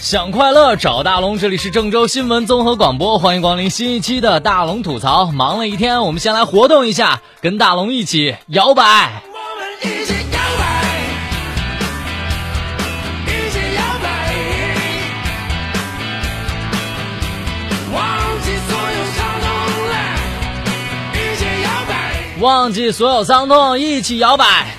想快乐找大龙，这里是郑州新闻综合广播，欢迎光临新一期的大龙吐槽。忙了一天，我们先来活动一下，跟大龙一起摇摆。一起摇摆，一起摇摆，忘记所有伤痛了，一起摇摆，忘记所有伤痛，一起摇摆。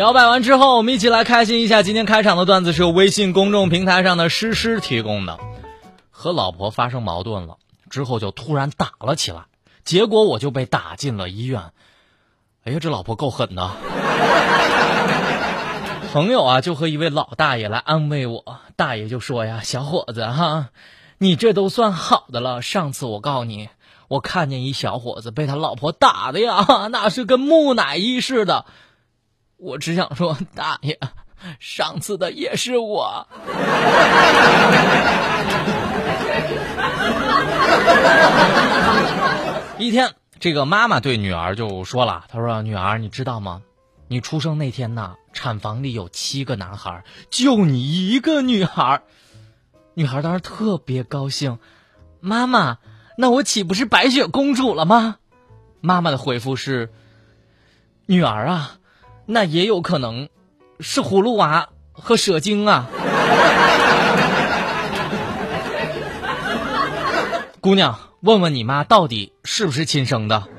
摇摆完之后，我们一起来开心一下。今天开场的段子是由微信公众平台上的诗诗提供的。和老婆发生矛盾了之后，就突然打了起来，结果我就被打进了医院。哎呀，这老婆够狠的。朋友啊，就和一位老大爷来安慰我。大爷就说呀：“小伙子哈，你这都算好的了。上次我告诉你，我看见一小伙子被他老婆打的呀，那是跟木乃伊似的。我只想说，大爷，上次的也是我。一天，这个妈妈对女儿就说了：“她说，女儿，你知道吗？你出生那天呐，产房里有七个男孩，就你一个女孩。”女孩当时特别高兴，妈妈，那我岂不是白雪公主了吗？妈妈的回复是：“女儿啊，那也有可能是葫芦娃和蛇精啊。”姑娘，问问你妈到底是不是亲生的？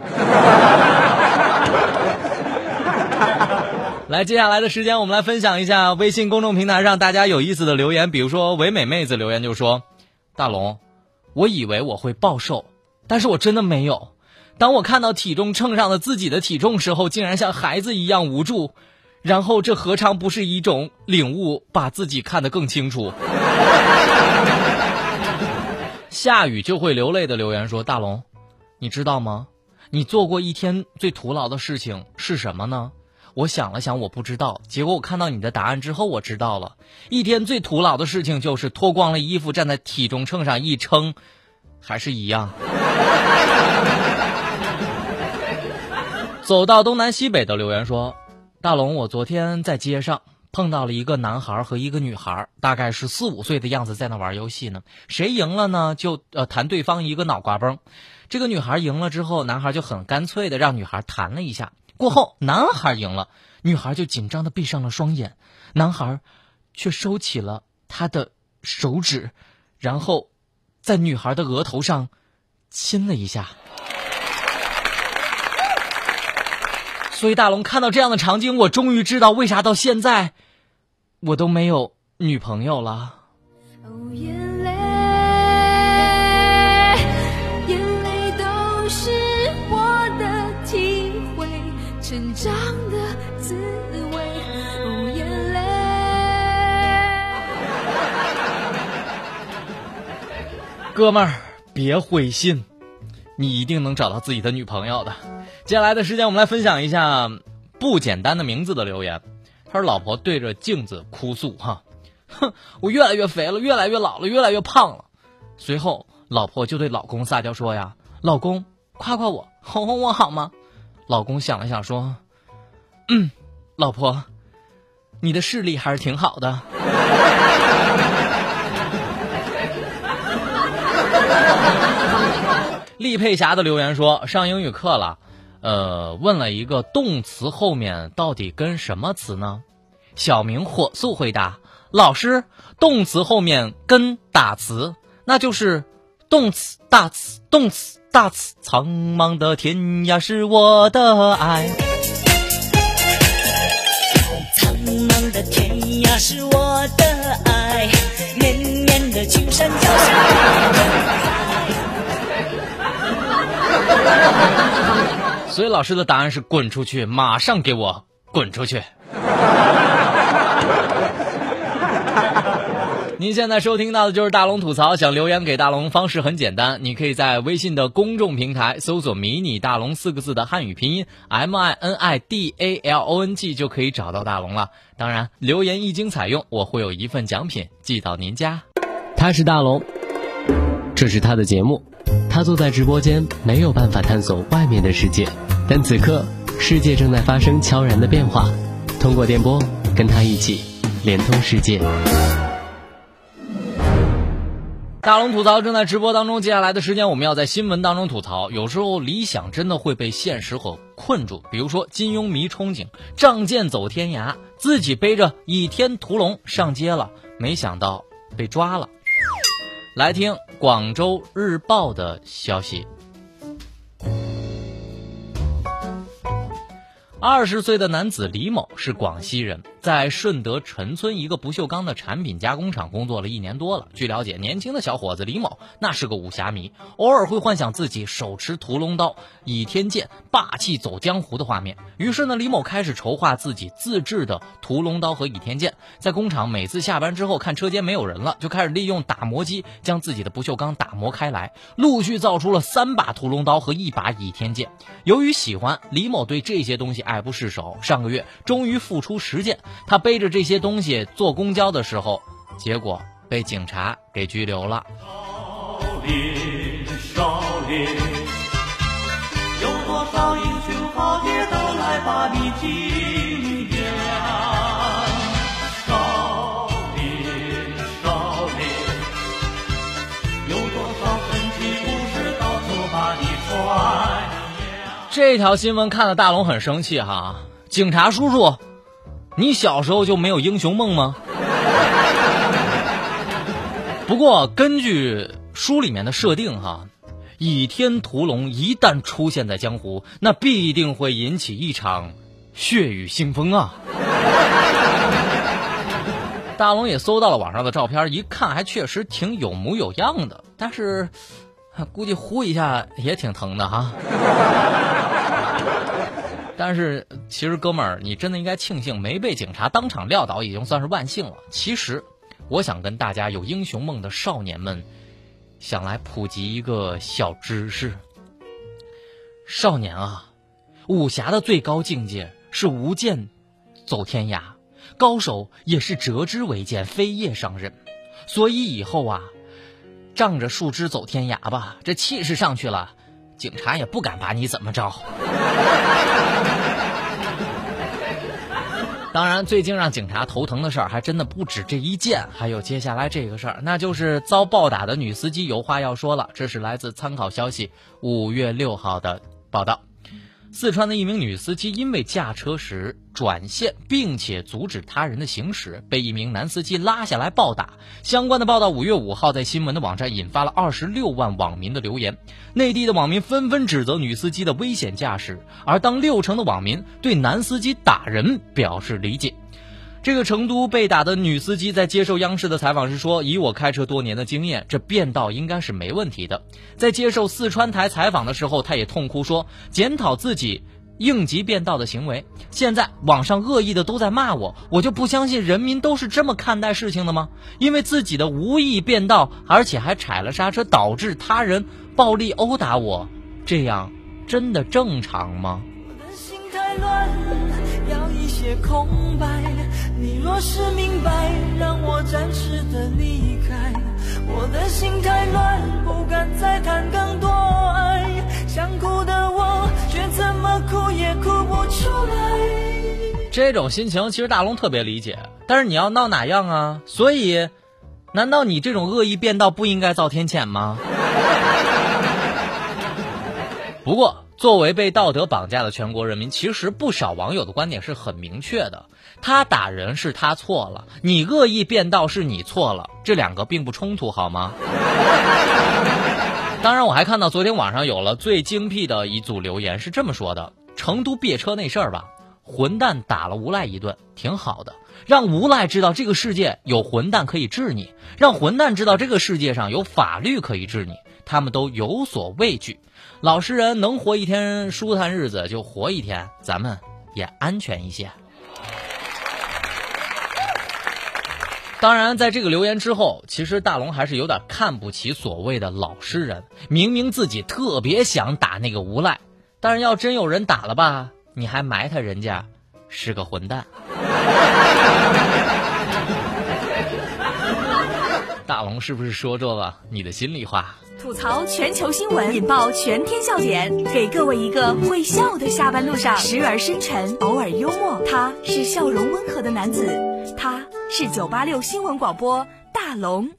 来，接下来的时间我们来分享一下微信公众平台上大家有意思的留言，比如说唯美妹子留言就说：“大龙，我以为我会暴瘦，但是我真的没有。当我看到体重秤上的自己的体重时候，竟然像孩子一样无助。然后这何尝不是一种领悟，把自己看得更清楚？” 下雨就会流泪的留言说：“大龙，你知道吗？你做过一天最徒劳的事情是什么呢？”我想了想，我不知道。结果我看到你的答案之后，我知道了。一天最徒劳的事情就是脱光了衣服站在体重秤上一称，还是一样。走到东南西北的留言说：“大龙，我昨天在街上碰到了一个男孩和一个女孩，大概是四五岁的样子，在那玩游戏呢。谁赢了呢？就呃弹对方一个脑瓜崩。这个女孩赢了之后，男孩就很干脆的让女孩弹了一下。过后，男孩赢了，女孩就紧张的闭上了双眼，男孩却收起了他的手指，然后在女孩的额头上亲了一下。所以大龙看到这样的场景，我终于知道为啥到现在我都没有女朋友了。哦，眼泪，眼泪都是我的体会，成长的滋味。哦，眼泪。哥们儿，别灰心，你一定能找到自己的女朋友的。接下来的时间，我们来分享一下不简单的名字的留言。他说：“老婆对着镜子哭诉，哈，哼，我越来越肥了，越来越老了，越来越胖了。”随后，老婆就对老公撒娇说：“呀，老公，夸夸我，哄哄我好吗？”老公想了想说：“嗯，老婆，你的视力还是挺好的。”厉佩霞的留言说：“上英语课了，呃，问了一个动词后面到底跟什么词呢？”小明火速回答：“老师，动词后面跟打词，那就是动词大词，动词大词。苍茫的天涯是我的爱。”苍茫的天涯是我的爱，绵绵的青山脚下。所以老师的答案是滚出去，马上给我滚出去。您现在收听到的就是大龙吐槽，想留言给大龙方式很简单，你可以在微信的公众平台搜索“迷你大龙”四个字的汉语拼音 M I N I D A L O N G 就可以找到大龙了。当然，留言一经采用，我会有一份奖品寄到您家。他是大龙，这是他的节目。他坐在直播间，没有办法探索外面的世界，但此刻世界正在发生悄然的变化。通过电波，跟他一起连通世界。大龙吐槽正在直播当中，接下来的时间我们要在新闻当中吐槽。有时候理想真的会被现实所困住，比如说金庸迷憧憬，仗剑走天涯，自己背着倚天屠龙上街了，没想到被抓了。来听广州日报的消息。二十岁的男子李某是广西人，在顺德陈村一个不锈钢的产品加工厂工作了一年多了。据了解，年轻的小伙子李某那是个武侠迷，偶尔会幻想自己手持屠龙刀、倚天剑，霸气走江湖的画面。于是呢，李某开始筹划自己自制的屠龙刀和倚天剑。在工厂，每次下班之后看车间没有人了，就开始利用打磨机将自己的不锈钢打磨开来，陆续造出了三把屠龙刀和一把倚天剑。由于喜欢，李某对这些东西爱不释手。上个月终于付出实践，他背着这些东西坐公交的时候，结果被警察给拘留了。少林，少林，有多少英雄豪杰都来把你敬仰。少林，少林，有多少神奇武士到处把你传扬。这条新闻看得大龙很生气哈，警察叔叔，你小时候就没有英雄梦吗？不过根据书里面的设定哈，倚天屠龙一旦出现在江湖，那必定会引起一场血雨腥风啊！大龙也搜到了网上的照片，一看还确实挺有模有样的，但是估计呼一下也挺疼的哈。但是其实哥们儿，你真的应该庆幸没被警察当场撂倒，已经算是万幸了。其实，我想跟大家有英雄梦的少年们，想来普及一个小知识：少年啊，武侠的最高境界是无剑走天涯，高手也是折枝为剑，飞叶伤人。所以以后啊，仗着树枝走天涯吧，这气势上去了。警察也不敢把你怎么着。当然，最近让警察头疼的事儿还真的不止这一件，还有接下来这个事儿，那就是遭暴打的女司机有话要说了。这是来自参考消息五月六号的报道。四川的一名女司机因为驾车时转线，并且阻止他人的行驶，被一名男司机拉下来暴打。相关的报道五月五号在新闻的网站引发了二十六万网民的留言，内地的网民纷纷指责女司机的危险驾驶，而当六成的网民对男司机打人表示理解。这个成都被打的女司机在接受央视的采访时说：“以我开车多年的经验，这变道应该是没问题的。”在接受四川台采访的时候，她也痛哭说：“检讨自己应急变道的行为。现在网上恶意的都在骂我，我就不相信人民都是这么看待事情的吗？因为自己的无意变道，而且还踩了刹车，导致他人暴力殴打我，这样真的正常吗？”我的心太乱，要一些空白。你若是明白，让我暂时的离开。我的心太乱，不敢再谈更多爱。想哭的我，却怎么哭也哭不出来。这种心情其实大龙特别理解，但是你要闹哪样啊？所以，难道你这种恶意变道不应该遭天谴吗？不过，作为被道德绑架的全国人民，其实不少网友的观点是很明确的：他打人是他错了，你恶意变道是你错了，这两个并不冲突，好吗？当然，我还看到昨天网上有了最精辟的一组留言，是这么说的：成都别车那事儿吧，混蛋打了无赖一顿，挺好的，让无赖知道这个世界有混蛋可以治你，让混蛋知道这个世界上有法律可以治你，他们都有所畏惧。老实人能活一天舒坦日子就活一天，咱们也安全一些。当然，在这个留言之后，其实大龙还是有点看不起所谓的老实人。明明自己特别想打那个无赖，但是要真有人打了吧，你还埋汰人家是个混蛋。大龙是不是说中了你的心里话？吐槽全球新闻，引爆全天笑点，给各位一个会笑的下班路上，时而深沉，偶尔幽默。他是笑容温和的男子，他是九八六新闻广播大龙。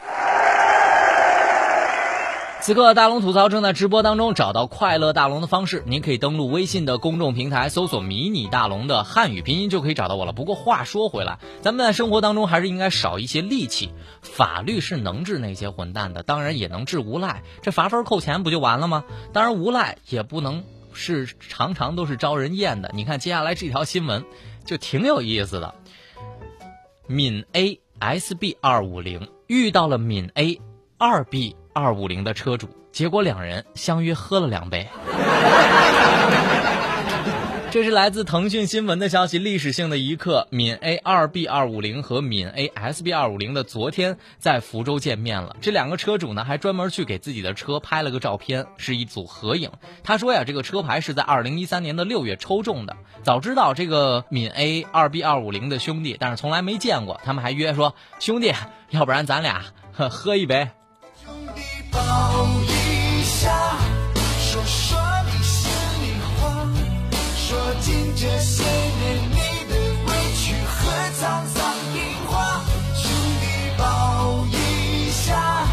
此刻大龙吐槽正在直播当中，找到快乐大龙的方式，您可以登录微信的公众平台，搜索“迷你大龙”的汉语拼音就可以找到我了。不过话说回来，咱们在生活当中还是应该少一些戾气。法律是能治那些混蛋的，当然也能治无赖，这罚分扣钱不就完了吗？当然无赖也不能是常常都是招人厌的。你看接下来这条新闻就挺有意思的，闽 A SB 二五零遇到了闽 A 二 B。二五零的车主，结果两人相约喝了两杯。这是来自腾讯新闻的消息，历史性的一刻，闽 A 二 B 二五零和闽 A SB 二五零的昨天在福州见面了。这两个车主呢，还专门去给自己的车拍了个照片，是一组合影。他说呀，这个车牌是在二零一三年的六月抽中的。早知道这个闽 A 二 B 二五零的兄弟，但是从来没见过。他们还约说，兄弟，要不然咱俩喝一杯。抱一下，说说你心里话，说尽这些年你的委屈和沧桑变化。兄弟抱一下，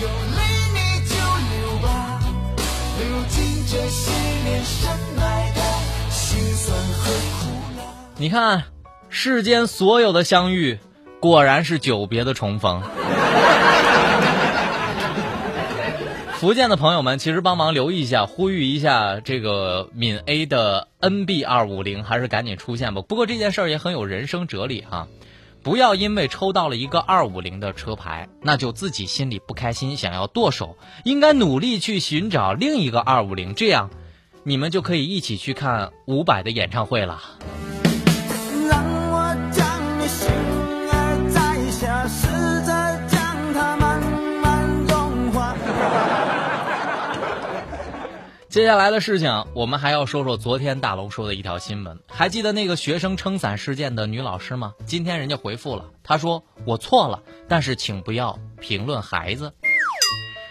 有泪你就流吧，流尽这些年深爱的辛酸和苦辣。你看，世间所有的相遇，果然是久别的重逢。福建的朋友们，其实帮忙留意一下，呼吁一下这个闽 A 的 NB 二五零，还是赶紧出现吧。不过这件事儿也很有人生哲理哈，不要因为抽到了一个二五零的车牌，那就自己心里不开心，想要剁手，应该努力去寻找另一个二五零，这样你们就可以一起去看伍佰的演唱会了。接下来的事情，我们还要说说昨天大龙说的一条新闻。还记得那个学生撑伞事件的女老师吗？今天人家回复了，她说：“我错了，但是请不要评论孩子。”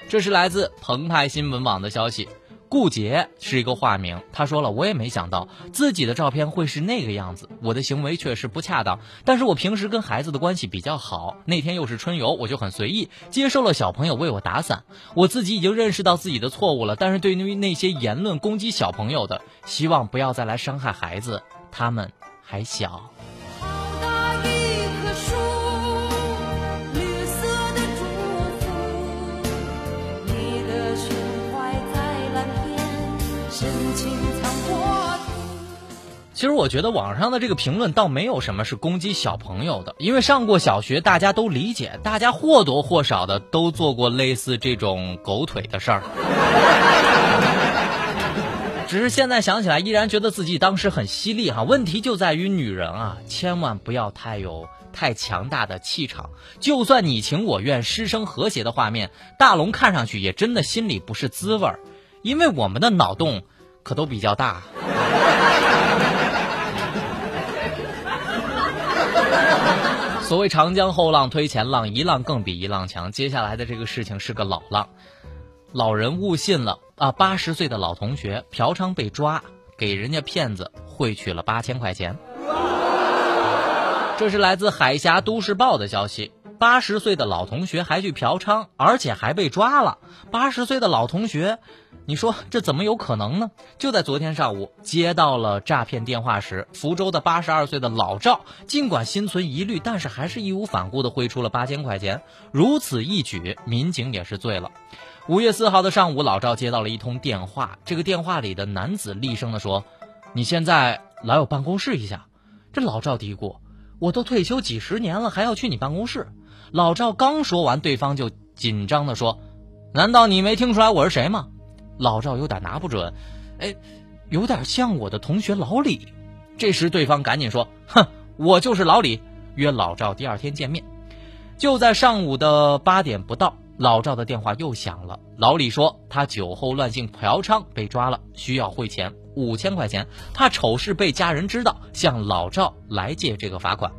这是来自澎湃新闻网的消息。顾杰是一个化名，他说了，我也没想到自己的照片会是那个样子，我的行为确实不恰当，但是我平时跟孩子的关系比较好，那天又是春游，我就很随意接受了小朋友为我打伞，我自己已经认识到自己的错误了，但是对于那些言论攻击小朋友的，希望不要再来伤害孩子，他们还小。其实我觉得网上的这个评论倒没有什么是攻击小朋友的，因为上过小学，大家都理解，大家或多或少的都做过类似这种狗腿的事儿。只是现在想起来，依然觉得自己当时很犀利哈。问题就在于女人啊，千万不要太有太强大的气场。就算你情我愿、师生和谐的画面，大龙看上去也真的心里不是滋味儿，因为我们的脑洞可都比较大。所谓长江后浪推前浪，一浪更比一浪强。接下来的这个事情是个老浪，老人误信了啊！八十岁的老同学嫖娼被抓，给人家骗子汇去了八千块钱。这是来自海峡都市报的消息。八十岁的老同学还去嫖娼，而且还被抓了。八十岁的老同学，你说这怎么有可能呢？就在昨天上午接到了诈骗电话时，福州的八十二岁的老赵，尽管心存疑虑，但是还是义无反顾地汇出了八千块钱。如此一举，民警也是醉了。五月四号的上午，老赵接到了一通电话，这个电话里的男子厉声地说：“你现在来我办公室一下。”这老赵嘀咕：“我都退休几十年了，还要去你办公室？”老赵刚说完，对方就紧张地说：“难道你没听出来我是谁吗？”老赵有点拿不准，哎，有点像我的同学老李。这时对方赶紧说：“哼，我就是老李，约老赵第二天见面。”就在上午的八点不到，老赵的电话又响了。老李说他酒后乱性嫖娼被抓了，需要汇钱五千块钱，怕丑事被家人知道，向老赵来借这个罚款。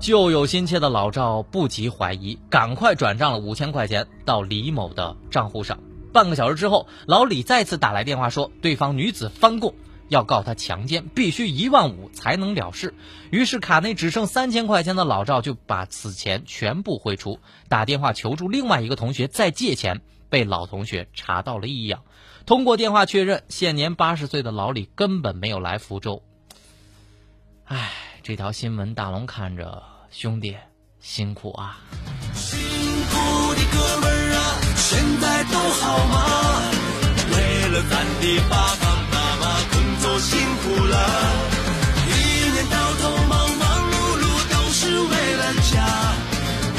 旧有心切的老赵不及怀疑，赶快转账了五千块钱到李某的账户上。半个小时之后，老李再次打来电话说，对方女子翻供，要告他强奸，必须一万五才能了事。于是卡内只剩三千块钱的老赵就把此钱全部汇出，打电话求助另外一个同学再借钱，被老同学查到了异样。通过电话确认，现年八十岁的老李根本没有来福州。唉，这条新闻大龙看着，兄弟辛苦啊！辛苦的哥们儿啊，现在都好吗？为了咱的爸爸妈妈工作辛苦了，一年到头忙忙碌碌都是为了家，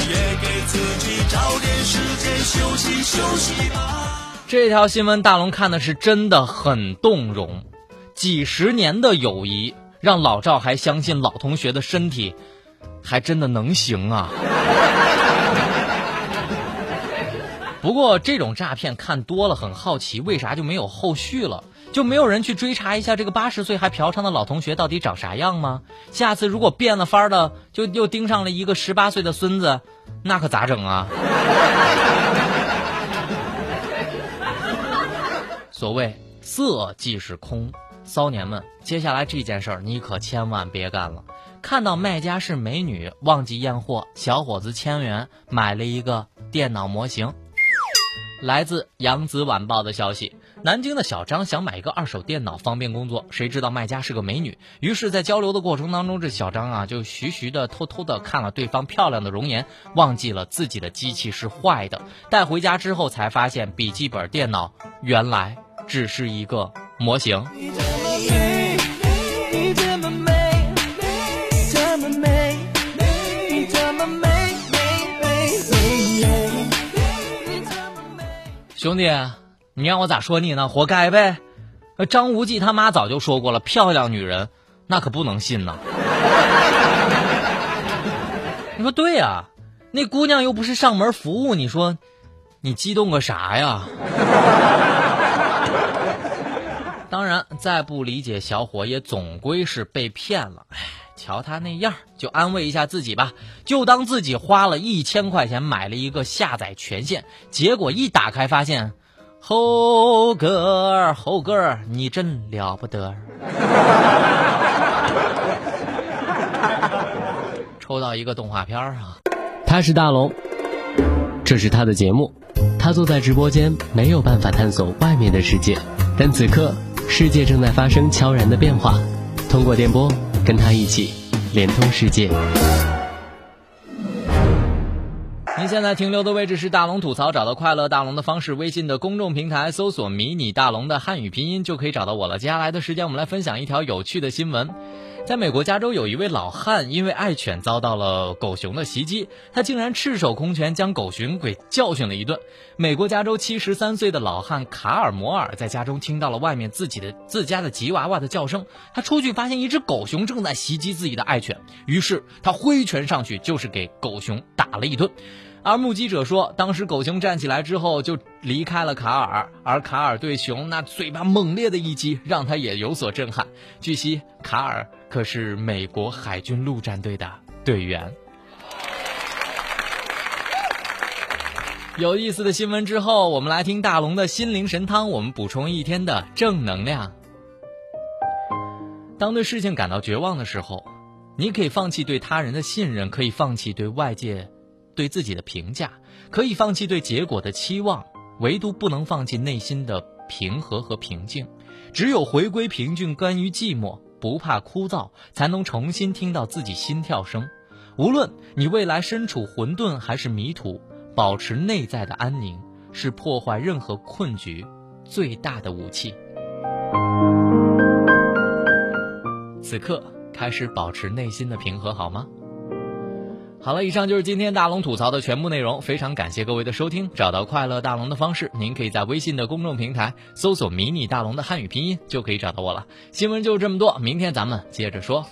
也给自己找点时间休息休息吧。这条新闻大龙看的是真的很动容，几十年的友谊让老赵还相信老同学的身体还真的能行啊。不过这种诈骗看多了，很好奇，为啥就没有后续了？就没有人去追查一下这个八十岁还嫖娼的老同学到底长啥样吗？下次如果变了法儿的，就又盯上了一个十八岁的孙子，那可咋整啊？所谓色即是空，骚年们，接下来这件事儿你可千万别干了。看到卖家是美女，忘记验货，小伙子千元买了一个电脑模型。来自扬子晚报的消息，南京的小张想买一个二手电脑方便工作，谁知道卖家是个美女，于是，在交流的过程当中，这小张啊就徐徐的、偷偷的看了对方漂亮的容颜，忘记了自己的机器是坏的。带回家之后才发现，笔记本电脑原来只是一个模型。兄弟，你让我咋说你呢？活该呗！张无忌他妈早就说过了，漂亮女人那可不能信呐。你说对呀、那姑娘又不是上门服务，你说你激动个啥呀？当然，再不理解小伙也总归是被骗了。唉，瞧他那样，就安慰一下自己吧，就当自己花了一千块钱买了一个下载权限，结果一打开发现，猴哥，猴哥，你真了不得。抽到一个动画片啊！他是大龙，这是他的节目。他坐在直播间，没有办法探索外面的世界，但此刻世界正在发生悄然的变化。通过电波，跟他一起连通世界。您现在停留的位置是大龙吐槽，找到快乐大龙的方式，微信的公众平台搜索“迷你大龙”的汉语拼音就可以找到我了。接下来的时间，我们来分享一条有趣的新闻。在美国加州，有一位老汉因为爱犬遭到了狗熊的袭击，他竟然赤手空拳将狗熊给教训了一顿。美国加州七十三岁的老汉卡尔摩尔在家中听到了外面自己的自家的吉娃娃的叫声，他出去发现一只狗熊正在袭击自己的爱犬，于是他挥拳上去就是给狗熊打了一顿。而目击者说，当时狗熊站起来之后就离开了卡尔，而卡尔对熊那嘴巴猛烈的一击，让他也有所震撼。据悉，卡尔可是美国海军陆战队的队员。有意思的新闻之后，我们来听大龙的心灵神汤，我们补充一天的正能量。当对事情感到绝望的时候，你可以放弃对他人的信任，可以放弃对外界。对自己的评价，可以放弃对结果的期望，唯独不能放弃内心的平和和平静。只有回归平静，甘于寂寞，不怕枯燥，才能重新听到自己心跳声。无论你未来身处混沌还是迷途，保持内在的安宁，是破坏任何困局最大的武器。此刻开始保持内心的平和，好吗？好了，以上就是今天大龙吐槽的全部内容。非常感谢各位的收听。找到快乐大龙的方式，您可以在微信的公众平台搜索“迷你大龙”的汉语拼音，就可以找到我了。新闻就这么多，明天咱们接着说。